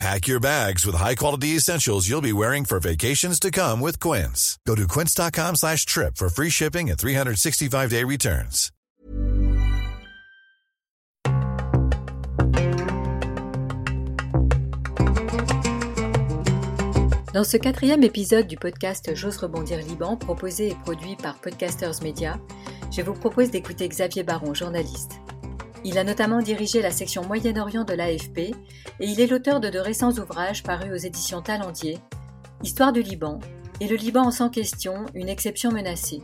Pack your bags with high-quality essentials you'll be wearing for vacations to come with Quince. Go to quince.com slash trip for free shipping and 365-day returns. Dans ce quatrième épisode du podcast J'ose rebondir Liban, proposé et produit par Podcasters Media, je vous propose d'écouter Xavier Baron, journaliste. Il a notamment dirigé la section Moyen-Orient de l'AFP et il est l'auteur de de récents ouvrages parus aux éditions Talendier, Histoire du Liban et Le Liban sans question, une exception menacée.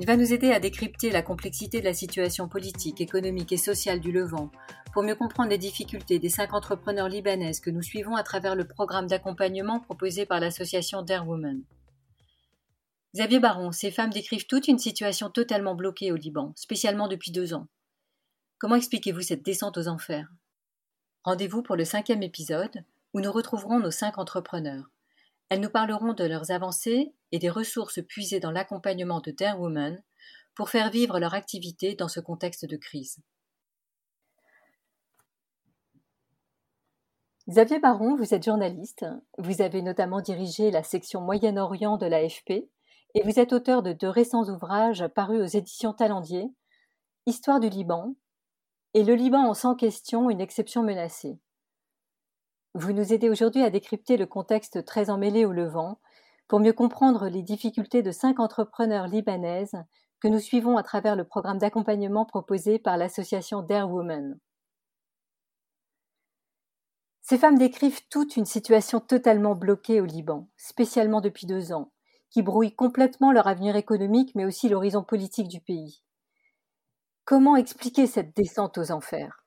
Il va nous aider à décrypter la complexité de la situation politique, économique et sociale du Levant pour mieux comprendre les difficultés des cinq entrepreneurs libanaises que nous suivons à travers le programme d'accompagnement proposé par l'association Dare Women. Xavier Baron, ces femmes décrivent toute une situation totalement bloquée au Liban, spécialement depuis deux ans. Comment expliquez-vous cette descente aux enfers? Rendez-vous pour le cinquième épisode, où nous retrouverons nos cinq entrepreneurs. Elles nous parleront de leurs avancées et des ressources puisées dans l'accompagnement de Dare Women pour faire vivre leur activité dans ce contexte de crise. Xavier Baron, vous êtes journaliste. Vous avez notamment dirigé la section Moyen-Orient de l'AFP et vous êtes auteur de deux récents ouvrages parus aux éditions Talendier, Histoire du Liban et Le Liban en sans question, une exception menacée. Vous nous aidez aujourd'hui à décrypter le contexte très emmêlé au Levant pour mieux comprendre les difficultés de cinq entrepreneurs libanaises que nous suivons à travers le programme d'accompagnement proposé par l'association Dare Women. Ces femmes décrivent toute une situation totalement bloquée au Liban, spécialement depuis deux ans, qui brouille complètement leur avenir économique mais aussi l'horizon politique du pays. Comment expliquer cette descente aux enfers?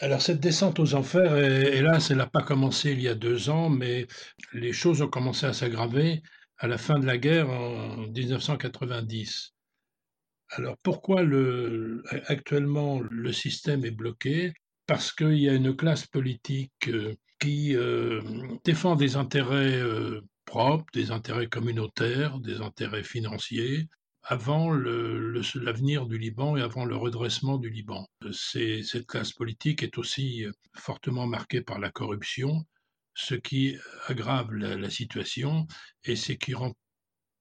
Alors cette descente aux enfers, hélas, elle n'a pas commencé il y a deux ans, mais les choses ont commencé à s'aggraver à la fin de la guerre en 1990. Alors pourquoi le, actuellement le système est bloqué? Parce qu'il y a une classe politique euh, qui euh, défend des intérêts euh, propres, des intérêts communautaires, des intérêts financiers, avant l'avenir du Liban et avant le redressement du Liban. cette classe politique est aussi fortement marquée par la corruption, ce qui aggrave la, situation et ce qui rend,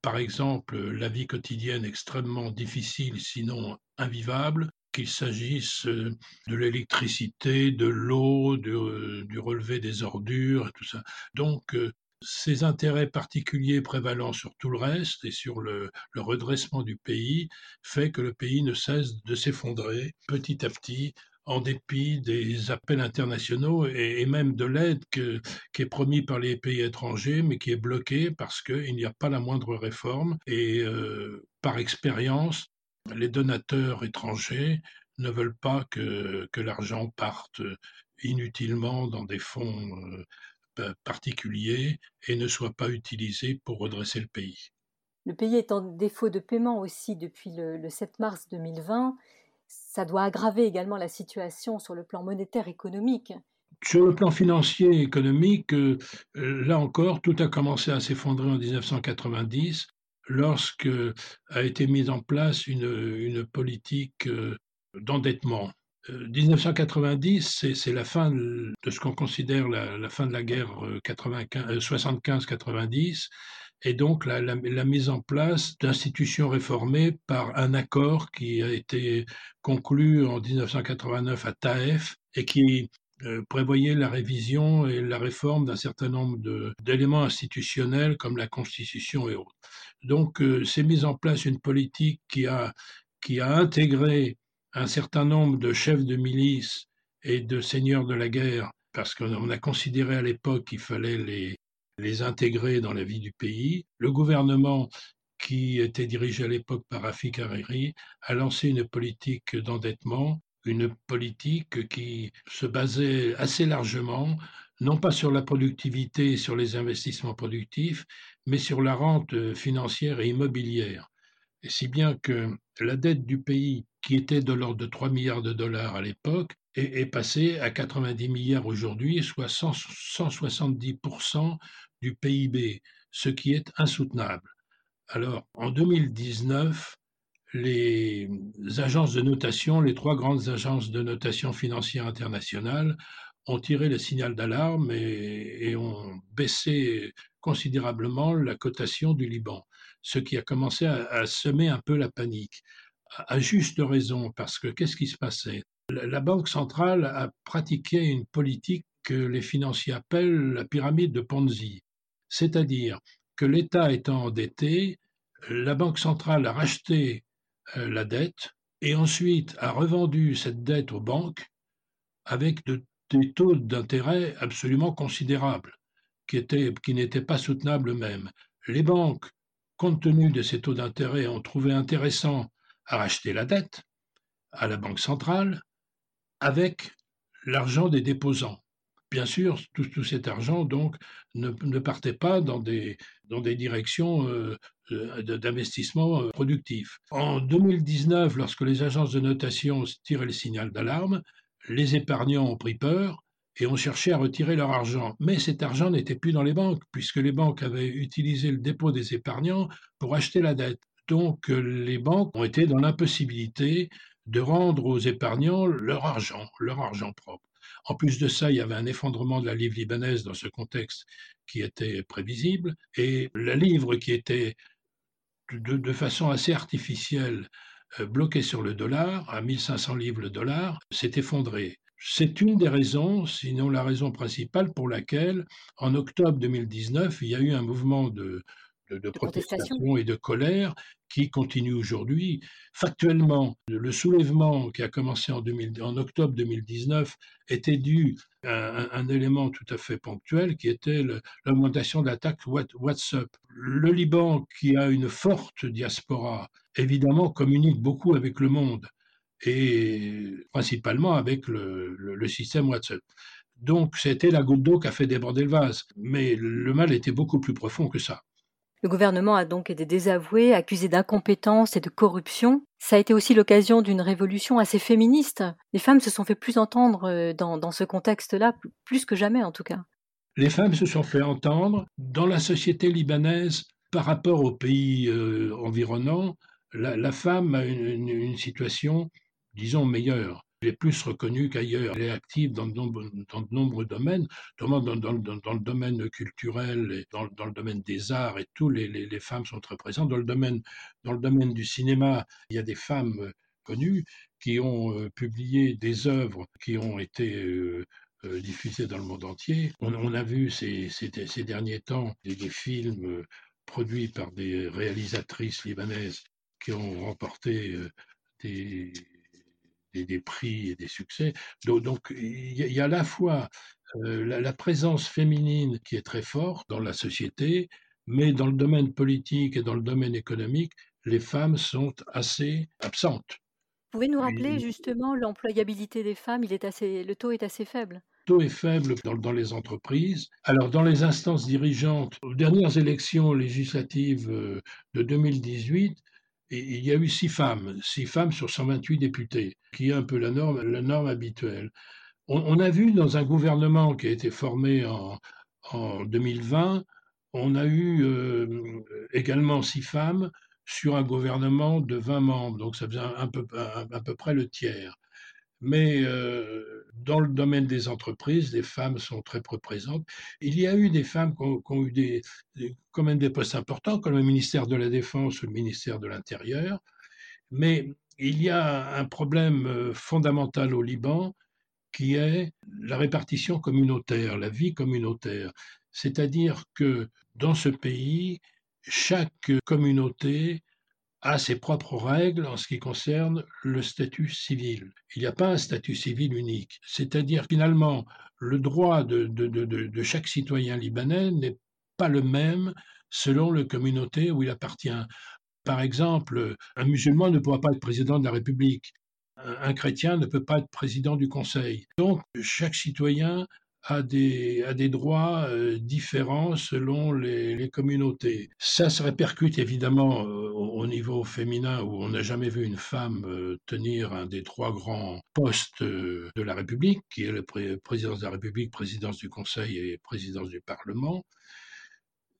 par exemple, la vie quotidienne extrêmement difficile, sinon invivable, qu'il s'agisse euh, de l'électricité, de l'eau, euh, du relevé des ordures, tout ça. Donc, euh, ces intérêts particuliers prévalant sur tout le reste et sur le, redressement du pays fait que le pays ne cesse de s'effondrer petit à petit en dépit des appels internationaux et, même de l'aide qui est promise par les pays étrangers, mais qui est bloquée parce qu'il n'y a pas la moindre réforme. Et par expérience, les donateurs étrangers ne veulent pas que, que l'argent parte inutilement dans des fonds euh, particuliers et ne soit pas utilisé pour redresser le pays. Le pays est en défaut de paiement aussi depuis le, 7 mars 2020. Ça doit aggraver également la situation sur le plan monétaire économique. Sur le plan financier et économique, euh, là encore, tout a commencé à s'effondrer en 1990 lorsque a été mise en place une, politique euh, d'endettement. 1990, euh, c'est la fin de ce qu'on considère la, fin de la guerre 75-90, euh, et donc la, mise en place d'institutions réformées par un accord qui a été conclu en 1989 à Taef et qui prévoyait la révision et la réforme d'un certain nombre d'éléments institutionnels comme la Constitution et autres. Donc, c'est mis en place une politique qui a, qui a intégré un certain nombre de chefs de milice et de seigneurs de la guerre, parce qu'on a considéré à l'époque qu'il fallait les, les intégrer dans la vie du pays. Le gouvernement qui était dirigé à l'époque par Rafik Hariri, a lancé une politique d'endettement, une politique qui se basait assez largement non pas sur la productivité et sur les investissements productifs, mais sur la rente financière et immobilière. Si bien que la dette du pays, qui était de l'ordre de 3 milliards de dollars à l'époque, est, passée à 90 milliards aujourd'hui, soit 170% du PIB, ce qui est insoutenable. Alors, en 2019, les agences de notation, les trois grandes agences de notation financière internationale, ont tiré le signal d'alarme et, ont baissé considérablement la cotation du Liban, ce qui a commencé à, semer un peu la panique. À, juste raison, parce que qu'est-ce qui se passait? La, Banque centrale a pratiqué une politique que les financiers appellent la pyramide de Ponzi, c'est-à-dire que l'État étant endetté, la Banque centrale a racheté euh, la dette et ensuite a revendu cette dette aux banques avec des taux d'intérêt absolument considérables, qui, qui n'étaient pas soutenables eux-mêmes. Les banques, compte tenu de ces taux d'intérêt, ont trouvé intéressant à racheter la dette à la Banque centrale avec l'argent des déposants. Bien sûr, tout, cet argent donc ne, partait pas dans des, dans des directions euh, euh, d'investissement euh, productif. En 2019, lorsque les agences de notation tiraient le signal d'alarme, les épargnants ont pris peur et ont cherché à retirer leur argent. Mais cet argent n'était plus dans les banques, puisque les banques avaient utilisé le dépôt des épargnants pour acheter la dette. Donc les banques ont été dans l'impossibilité de rendre aux épargnants leur argent, leur argent propre. En plus de ça, il y avait un effondrement de la livre libanaise dans ce contexte qui était prévisible, et la livre qui était de, façon assez artificielle euh, bloquée sur le dollar, à 1500 livres le dollar, s'est effondrée. C'est une des raisons, sinon la raison principale pour laquelle, en octobre 2019, il y a eu un mouvement de, de, protestation et de colère qui continue aujourd'hui. Factuellement, le soulèvement qui a commencé en, en octobre 2019 était dû à un, élément tout à fait ponctuel qui était l'augmentation de l'attaque WhatsApp. Le Liban, qui a une forte diaspora, évidemment communique beaucoup avec le monde et principalement avec le, le système WhatsApp. Donc c'était la goutte d'eau qui a fait déborder le vase. Mais le mal était beaucoup plus profond que ça. Le gouvernement a donc été désavoué, accusé d'incompétence et de corruption. Ça a été aussi l'occasion d'une révolution assez féministe. Les femmes se sont fait plus entendre euh, dans, ce contexte-là, plus que jamais en tout cas. Les femmes se sont fait entendre dans la société libanaise par rapport aux pays euh, environnants. La, femme a une situation, disons, meilleure. Elle est plus reconnue qu'ailleurs. Elle est active dans de, nombreux, domaines, notamment dans, le domaine culturel et dans, le domaine des arts et tout. Les, femmes sont très présentes. Dans le, domaine, du cinéma, il y a des femmes euh, connues qui ont euh, publié des œuvres qui ont été euh, diffusées dans le monde entier. On, a vu ces, derniers temps des films produits par des réalisatrices libanaises qui ont remporté des, des, prix et des succès. Donc, il y, a à la fois euh, la, présence féminine qui est très forte dans la société, mais dans le domaine politique et dans le domaine économique, les femmes sont assez absentes. Vous pouvez nous rappeler justement l'employabilité des femmes il est assez, Le taux est assez faible le taux est faible dans, dans, les entreprises. Alors, dans les instances dirigeantes, aux dernières élections législatives euh, de 2018, il y a eu six femmes, six femmes sur 128 députés, qui est un peu la norme, habituelle. On, a vu dans un gouvernement qui a été formé en, en 2020, on a eu euh, également six femmes sur un gouvernement de 20 membres, donc ça faisait un à peu près le tiers. Mais euh, dans le domaine des entreprises, les femmes sont très peu présentes. Il y a eu des femmes qui ont, eu des, quand même des postes importants, comme le ministère de la Défense ou le ministère de l'Intérieur. Mais il y a un problème euh, fondamental au Liban qui est la répartition communautaire, la vie communautaire. C'est-à-dire que dans ce pays, chaque communauté a ses propres règles en ce qui concerne le statut civil. Il n'y a pas un statut civil unique. C'est-à-dire finalement, le droit de, de, chaque citoyen libanais n'est pas le même selon la communauté où il appartient. Par exemple, un musulman ne pourra pas être président de la République. Un chrétien ne peut pas être président du Conseil. Donc, chaque citoyen a des, a des droits euh, différents selon les, communautés. Ça se répercute évidemment euh, au, niveau féminin où on n'a jamais vu une femme euh, tenir un des trois grands postes de la République, qui est la présidence de la République, présidence du Conseil et présidence du Parlement.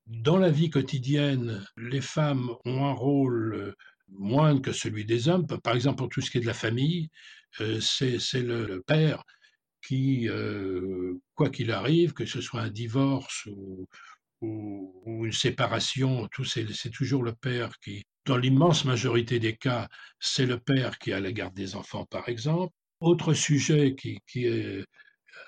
Dans la vie quotidienne, les femmes ont un rôle moindre que celui des hommes. Par exemple, pour tout ce qui est de la famille, c'est le père qui, euh, quoi qu'il arrive, que ce soit un divorce ou, une séparation, c'est toujours le père qui, dans l'immense majorité des cas, c'est le père qui a la garde des enfants, par exemple. Autre sujet qui, qui est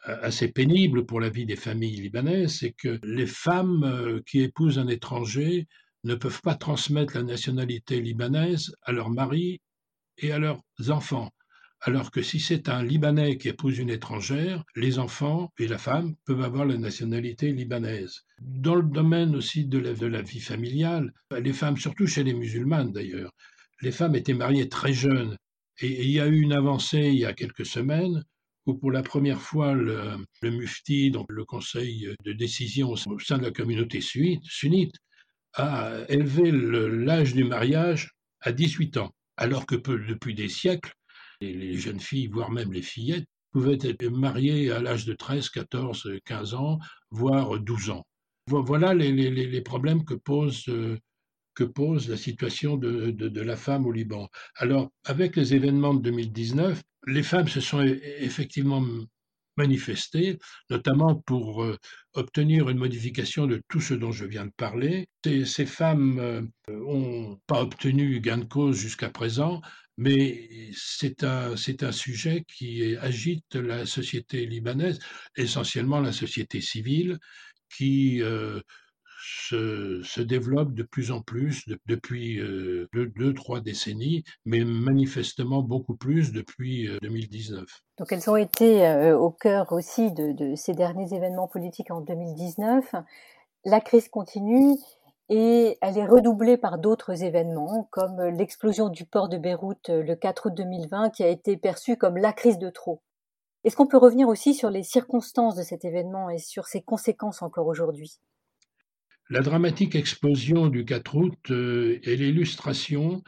assez pénible pour la vie des familles libanaises, c'est que les femmes euh, qui épousent un étranger ne peuvent pas transmettre la nationalité libanaise à leur mari et à leurs enfants alors que si c'est un Libanais qui épouse une étrangère, les enfants et la femme peuvent avoir la nationalité libanaise. Dans le domaine aussi de la, vie familiale, les femmes, surtout chez les musulmanes d'ailleurs, les femmes étaient mariées très jeunes. Et, il y a eu une avancée il y a quelques semaines où pour la première fois le, le mufti, donc le conseil de décision au sein de la communauté sunnite, a élevé l'âge du mariage à 18 ans, alors que depuis des siècles, les jeunes filles, voire même les fillettes, pouvaient être mariées à l'âge de 13, 14, 15 ans, voire 12 ans. Voilà les, problèmes que pose, que pose la situation de, de, la femme au Liban. Alors, avec les événements de 2019, les femmes se sont effectivement manifestées, notamment pour euh, obtenir une modification de tout ce dont je viens de parler. Ces, ces femmes n'ont euh, pas obtenu gain de cause jusqu'à présent, mais c'est un, un sujet qui agite la société libanaise, essentiellement la société civile, qui euh, se, se, développe de plus en plus depuis euh, deux, trois décennies, mais manifestement beaucoup plus depuis 2019. Euh, Donc elles ont été au cœur aussi de, de ces derniers événements politiques en 2019. La crise continue et elle est redoublée par d'autres événements, comme l'explosion du port de Beyrouth euh, le 4 août 2020, qui a été perçue comme la crise de trop. Est-ce qu'on peut revenir aussi sur les circonstances de cet événement et sur ses conséquences encore aujourd'hui? La dramatique explosion du 4 août euh, est l'illustration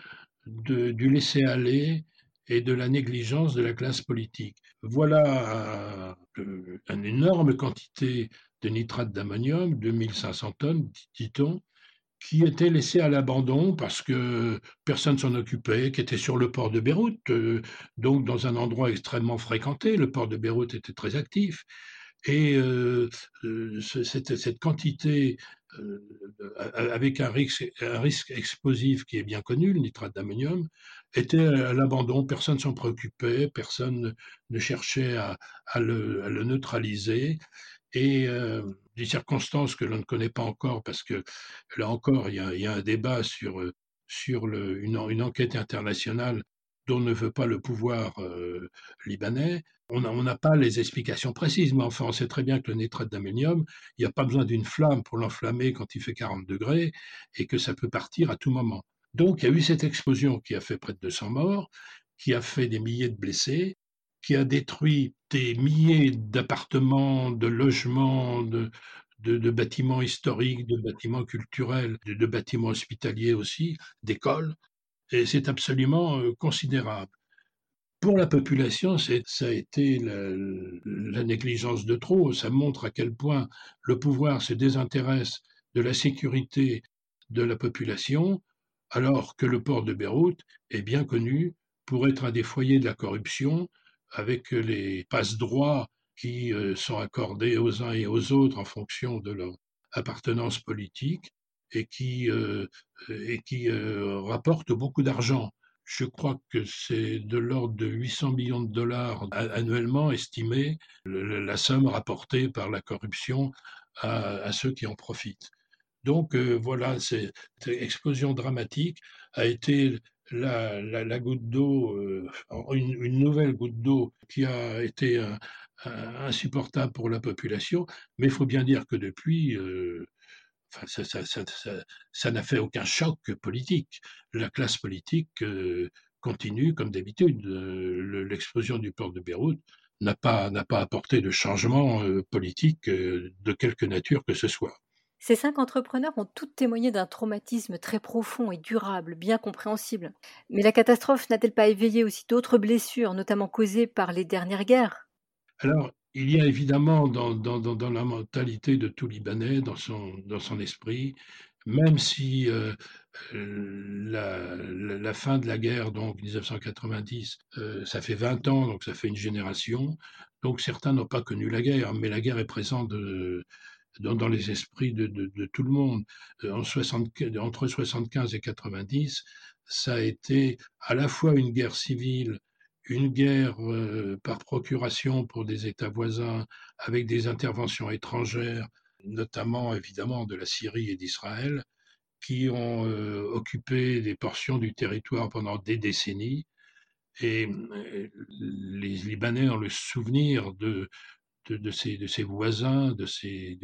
du laisser-aller et de la négligence de la classe politique. Voilà euh, une énorme quantité de nitrate d'ammonium, 2500 tonnes, dit-on, qui était laissé à l'abandon parce que personne s'en occupait, qui était sur le port de Beyrouth, euh, donc dans un endroit extrêmement fréquenté. Le port de Beyrouth était très actif. Et cette, quantité, avec un risque, un risque, explosif qui est bien connu, le nitrate d'ammonium, était à l'abandon. Personne s'en préoccupait, personne ne cherchait à, le, neutraliser. Et des circonstances que l'on ne connaît pas encore, parce que là encore, il y a, un débat sur, euh, une, enquête internationale dont ne veut pas le pouvoir euh, libanais. On n'a pas les explications précises, mais enfin, on sait très bien que le nitrate d'ammonium, il n'y a pas besoin d'une flamme pour l'enflammer quand il fait 40 degrés et que ça peut partir à tout moment. Donc, il y a eu cette explosion qui a fait près de 200 morts, qui a fait des milliers de blessés, qui a détruit des milliers d'appartements, de logements, de, de, bâtiments historiques, de bâtiments culturels, de, bâtiments hospitaliers aussi, d'écoles. Et c'est absolument euh, considérable. Pour la population, ça a été la, la, négligence de trop. Ça montre à quel point le pouvoir se désintéresse de la sécurité de la population, alors que le port de Beyrouth est bien connu pour être un des foyers de la corruption avec les passe-droits qui euh, sont accordés aux uns et aux autres en fonction de leur appartenance politique et qui, euh, et qui euh, rapportent beaucoup d'argent. Je crois que c'est de l'ordre de 800 millions de dollars annuellement estimé la somme rapportée par la corruption à, ceux qui en profitent. Donc voilà, cette explosion dramatique a été la, goutte d'eau, euh, une, nouvelle goutte d'eau qui a été insupportable pour la population, mais il faut bien dire que depuis, euh, ça n'a fait aucun choc politique. La classe politique euh, continue comme d'habitude. L'explosion du port de Beyrouth n'a pas, n'a pas apporté de changement politique de quelque nature que ce soit. Ces cinq entrepreneurs ont tous témoigné d'un traumatisme très profond et durable, bien compréhensible. Mais la catastrophe n'a-t-elle pas éveillé aussi d'autres blessures, notamment causées par les dernières guerres? Alors, il y a évidemment dans, la mentalité de tout Libanais, dans son, esprit, même si euh, la, la, fin de la guerre, donc 1990, euh, ça fait 20 ans, donc ça fait une génération, donc certains n'ont pas connu la guerre, mais la guerre est présente dans, les esprits de, tout le monde. Euh, en 60, entre 75 et 90, ça a été à la fois une guerre civile, une guerre euh, par procuration pour des États voisins, avec des interventions étrangères, notamment évidemment de la Syrie et d'Israël, qui ont euh, occupé des portions du territoire pendant des décennies. Et les Libanais ont le souvenir de, de, voisins, de ses,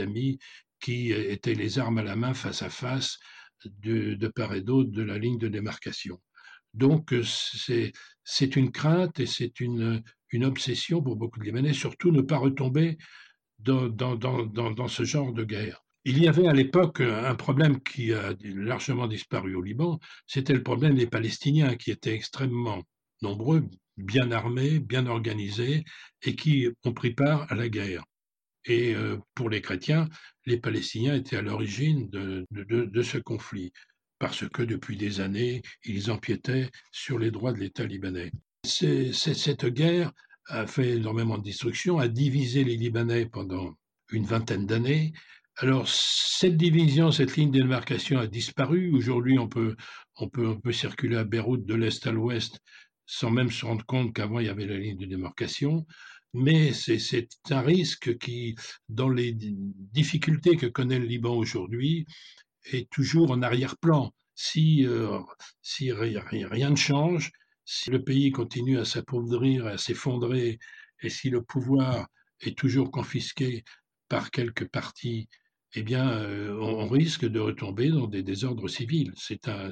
amis, qui étaient les armes à la main face à face de part et d'autre de la ligne de démarcation. Donc c'est une crainte et c'est une, obsession pour beaucoup de Libanais, surtout ne pas retomber dans, ce genre de guerre. Il y avait à l'époque un problème qui a largement disparu au Liban, c'était le problème des Palestiniens qui étaient extrêmement nombreux, bien armés, bien organisés et qui ont pris part à la guerre. Et euh, pour les chrétiens, les Palestiniens étaient à l'origine de, ce conflit, parce que depuis des années, ils empiétaient sur les droits de l'État libanais. cette guerre a fait énormément de destruction, a divisé les Libanais pendant une vingtaine d'années. Alors, cette division, cette ligne de démarcation a disparu. Aujourd'hui, on peut, on, peut, on peut circuler à Beyrouth de l'Est à l'Ouest sans même se rendre compte qu'avant il y avait la ligne de démarcation. Mais c'est un risque qui, dans les difficultés que connaît le Liban aujourd'hui, est toujours en arrière-plan. Si, euh, si rien ne change, si le pays continue à s'appauvrir, à s'effondrer, et si le pouvoir est toujours confisqué par quelques partis, eh bien, euh, on, risque de retomber dans des désordres civils. C'est un,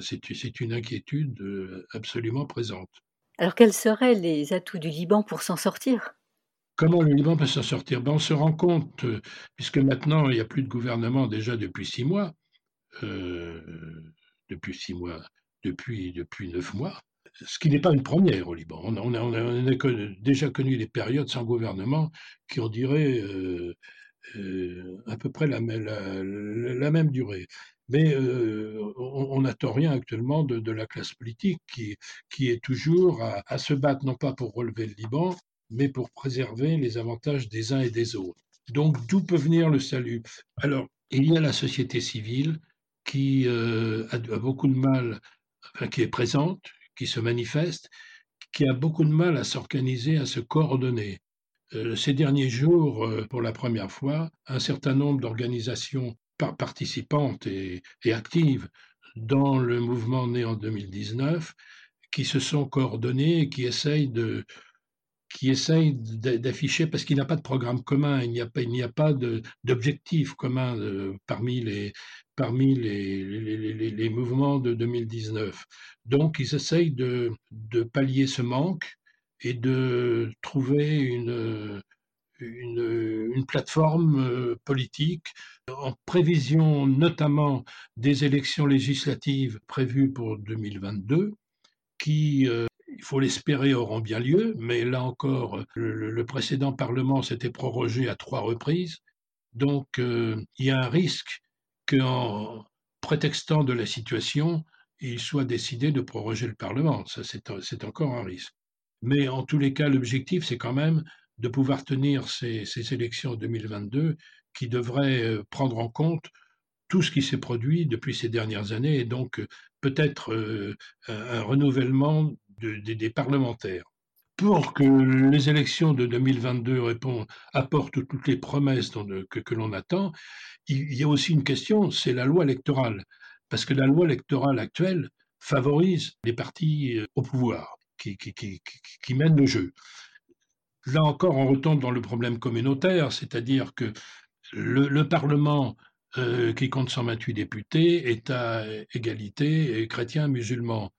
une inquiétude euh, absolument présente. Alors quels seraient les atouts du Liban pour s'en sortir? Comment le Liban peut s'en sortir? Ben, On se rend compte, puisque maintenant il n'y a plus de gouvernement déjà depuis six mois, euh, depuis six mois, depuis, depuis neuf mois, ce qui n'est pas une première au Liban. On a, déjà connu des périodes sans gouvernement qui, on dirait, euh, à peu près la, même durée. Mais on n'attend rien actuellement de, la classe politique qui, qui est toujours à, se battre non pas pour relever le Liban, mais pour préserver les avantages des uns et des autres. Donc d'où peut venir le salut? Alors, il y a la société civile qui a, beaucoup de mal, qui est présente, qui se manifeste, qui a beaucoup de mal à s'organiser, à se coordonner. ces derniers jours, pour la première fois, un certain nombre d'organisations participantes et, actives dans le mouvement né en 2019 qui se sont coordonnées et qui essayent de qui essayent d'afficher parce qu'il n'y a pas de programme commun, il n'y a pas, pas d'objectif commun euh, parmi les parmi les, mouvements de 2019. Donc ils essayent de, pallier ce manque et de trouver une, une, plateforme euh, politique en prévision notamment des élections législatives prévues pour 2022 qui, euh, il faut l'espérer, auront bien lieu, mais là encore, le, précédent Parlement s'était prorogé à trois reprises. Donc, euh, il y a un risque qu'en prétextant de la situation, il soit décidé de proroger le Parlement. Ça, c'est encore un risque. Mais en tous les cas, l'objectif, c'est quand même de pouvoir tenir ces, élections 2022 qui devraient euh, prendre en compte tout ce qui s'est produit depuis ces dernières années et donc euh, peut-être euh, un renouvellement des parlementaires. Pour que les élections de 2022 répondent, apportent toutes les promesses que, l'on attend, il y a aussi une question, c'est la loi électorale. Parce que la loi électorale actuelle favorise les partis au pouvoir qui, mènent le jeu. Là encore, on retombe dans le problème communautaire, c'est-à-dire que le, Parlement, euh, qui compte 128 députés, est à égalité chrétien-musulman,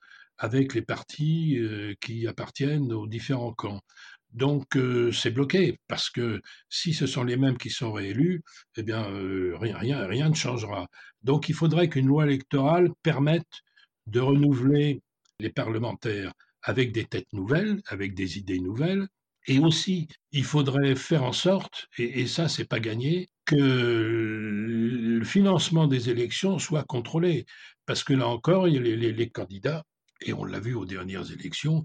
avec les partis qui appartiennent aux différents camps. Donc c'est bloqué parce que si ce sont les mêmes qui sont réélus, eh bien rien, rien, rien ne changera. Donc il faudrait qu'une loi électorale permette de renouveler les parlementaires avec des têtes nouvelles, avec des idées nouvelles, et aussi, il faudrait faire en sorte, et, ça, c'est pas gagné, que le financement des élections soit contrôlé. Parce que là encore, y a les, candidats, et on l'a vu aux dernières élections,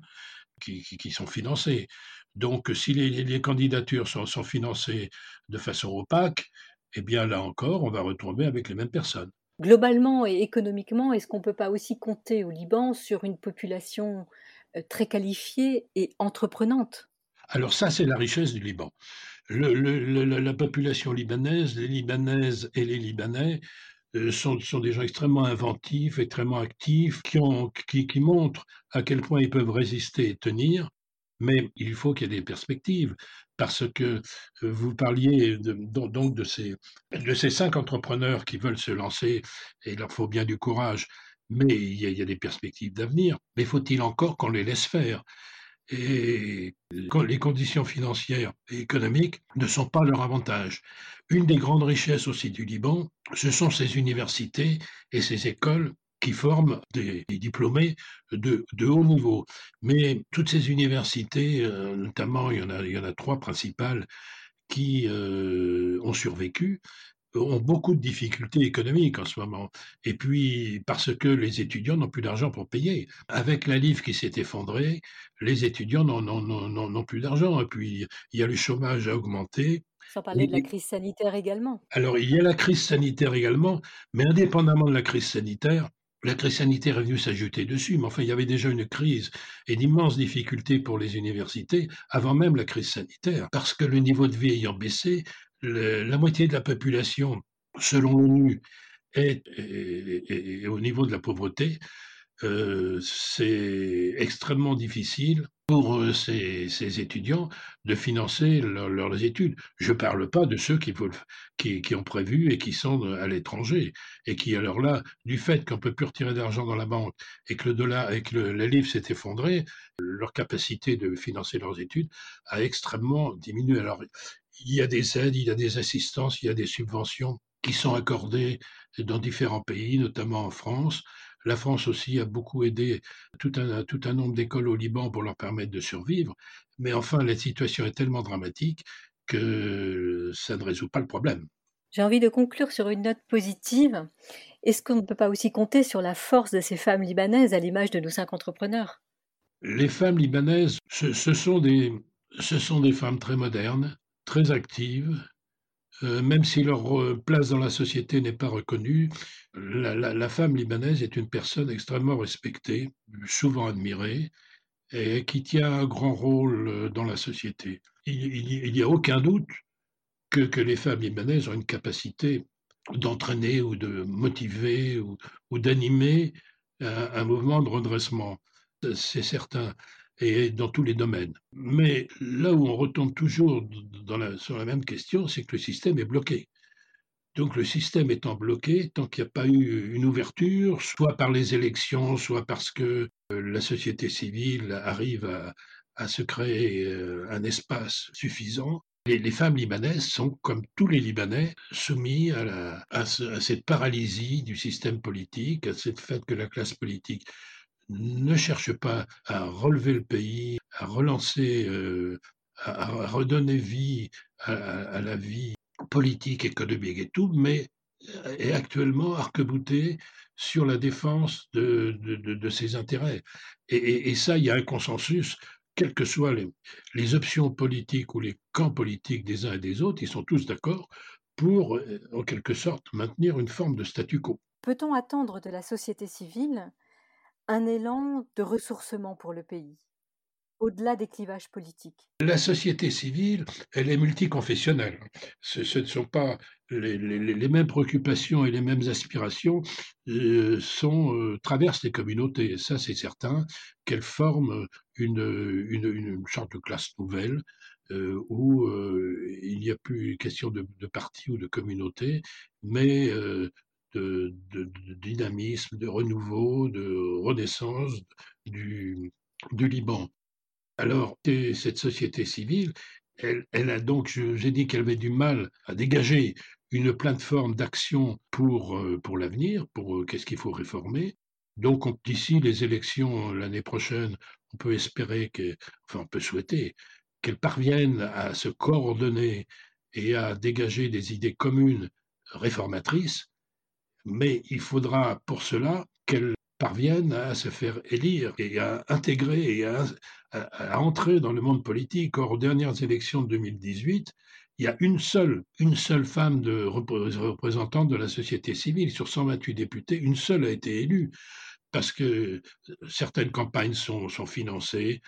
qui, sont financés. Donc, si les, candidatures sont, sont, financées de façon opaque, eh bien là encore, on va retrouver avec les mêmes personnes. Globalement et économiquement, est-ce qu'on ne peut pas aussi compter au Liban sur une population euh, très qualifiée et entreprenante? Alors ça, c'est la richesse du Liban. la population libanaise, les Libanaises et les Libanais euh, sont, des gens extrêmement inventifs, extrêmement actifs, qui, montrent à quel point ils peuvent résister et tenir. Mais il faut qu'il y ait des perspectives, parce que euh, vous parliez donc de ces, de ces cinq entrepreneurs qui veulent se lancer, et il leur faut bien du courage, mais il y a des perspectives d'avenir. Mais faut-il encore qu'on les laisse faire? Et les conditions financières et économiques ne sont pas leur avantage. Une des grandes richesses aussi du Liban, ce sont ces universités et ces écoles qui forment des, diplômés de, haut niveau. Mais toutes ces universités, euh, notamment, il y en a, il y en a trois principales qui euh, ont survécu, ont beaucoup de difficultés économiques en ce moment. Et puis, parce que les étudiants n'ont plus d'argent pour payer. Avec la livre qui s'est effondrée, les étudiants n'ont plus d'argent. Et puis, il y a le chômage à augmenter. Sans parler de la crise sanitaire également. Alors, il y a la crise sanitaire également, mais indépendamment de la crise sanitaire, la crise sanitaire est venue s'ajouter dessus, mais enfin, il y avait déjà une crise et d'immenses difficultés pour les universités avant même la crise sanitaire, parce que le niveau de vie ayant baissé, la moitié de la population, selon l'ONU, est, au niveau de la pauvreté, euh, c'est extrêmement difficile pour euh, ces, étudiants de financer leurs études. Je ne parle pas de ceux qui, ont prévu et qui sont à l'étranger et qui, alors là, du fait qu'on ne peut plus retirer d'argent dans la banque et que le dollar et que la livre s'est effondrée, leur capacité de financer leurs études a extrêmement diminué. Alors, il y a des aides, il y a des assistances, il y a des subventions qui sont accordées dans différents pays, notamment en France. La France aussi a beaucoup aidé tout un, tout un nombre d'écoles au Liban pour leur permettre de survivre. Mais enfin, la situation est tellement dramatique que ça ne résout pas le problème. J'ai envie de conclure sur une note positive. Est-ce qu'on ne peut pas aussi compter sur la force de ces femmes libanaises à l'image de nos cinq entrepreneurs? Les femmes libanaises, ce, sont des, ce sont des femmes très modernes, très actives, euh, même si leur euh, place dans la société n'est pas reconnue, la, femme libanaise est une personne extrêmement respectée, souvent admirée, et qui tient un grand rôle euh, dans la société. Il n'y a aucun doute que, les femmes libanaises ont une capacité d'entraîner ou de motiver ou, d'animer un, mouvement de redressement. C'est certain et dans tous les domaines. Mais là où on retombe toujours sur la même question, c'est que le système est bloqué. Donc le système étant bloqué, tant qu'il n'y a pas eu une ouverture, soit par les élections, soit parce que euh, la société civile arrive à, se créer euh, un espace suffisant, les, femmes libanaises sont, comme tous les Libanais, soumis à, à cette paralysie du système politique, à cette fait que la classe politique ne cherche pas à relever le pays, à relancer, euh, à, redonner vie à, la vie politique, économique et tout, mais est actuellement arc-bouté sur la défense de, ses intérêts. Et, ça, il y a un consensus, quelles que soient les, les, options politiques ou les camps politiques des uns et des autres, ils sont tous d'accord pour, euh, en quelque sorte, maintenir une forme de statu quo. Peut-on attendre de la société civile un élan de ressourcement pour le pays, au-delà des clivages politiques. La société civile, elle est multiconfessionnelle. Ce, ne sont pas les, mêmes préoccupations et les mêmes aspirations euh, sont, euh, traversent les communautés. ça, c'est certain qu'elles forment une, une, sorte de classe nouvelle euh, où il n'y a plus question de, de parti ou de communauté, mais de, dynamisme, de renouveau, de renaissance, du, Liban. Alors, cette société civile, elle, a donc, j'ai dit qu'elle avait du mal à dégager une plateforme d'action pour, euh, pour l'avenir, pour euh, qu'est-ce qu'il faut réformer. Donc, d'ici les élections l'année prochaine, on peut espérer enfin, on peut souhaiter qu'elle parvienne à se coordonner et à dégager des idées communes réformatrices, mais il faudra pour cela qu'elle parvienne à se faire élire et à intégrer et à, entrer dans le monde politique. Or, aux dernières élections de 2018, il y a une seule, une seule femme de représentante de la société civile sur 128 députés, une seule a été élue parce que certaines campagnes sont, sont financées,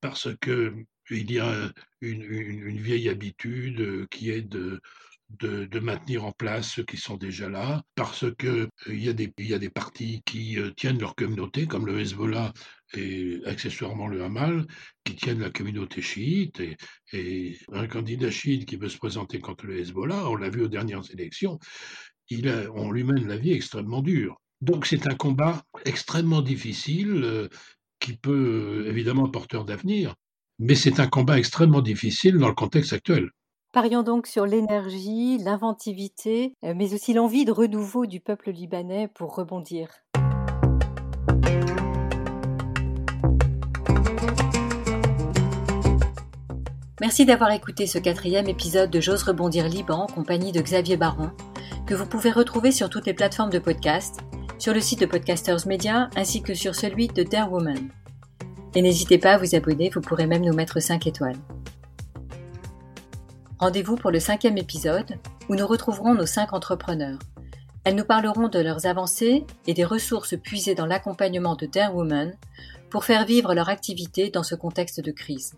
parce que il y a une, une vieille habitude qui est de, de, maintenir en place ceux qui sont déjà là, parce qu'il euh, y, a des, y a des partis qui euh, tiennent leur communauté, comme le Hezbollah et accessoirement le Hamal, qui tiennent la communauté chiite. Et, un candidat chiite qui veut se présenter contre le Hezbollah, on l'a vu aux dernières élections, il on lui mène la vie extrêmement dure. Donc c'est un combat extrêmement difficile, euh, qui peut évidemment porteur d'avenir, mais c'est un combat extrêmement difficile dans le contexte actuel. Parions donc sur l'énergie, l'inventivité, euh, mais aussi l'envie de renouveau du peuple libanais pour rebondir. Merci d'avoir écouté ce quatrième épisode de J'ose rebondir Liban en compagnie de Xavier Baron, que vous pouvez retrouver sur toutes les plateformes de podcast, sur le site de Podcasters Media ainsi que sur celui de Dare Woman. Et n'hésitez pas à vous abonner, vous pourrez même nous mettre 5 étoiles. Rendez-vous pour le cinquième épisode où nous retrouverons nos cinq entrepreneurs. Elles nous parleront de leurs avancées et des ressources puisées dans l'accompagnement de Dare Woman pour faire vivre leur activité dans ce contexte de crise.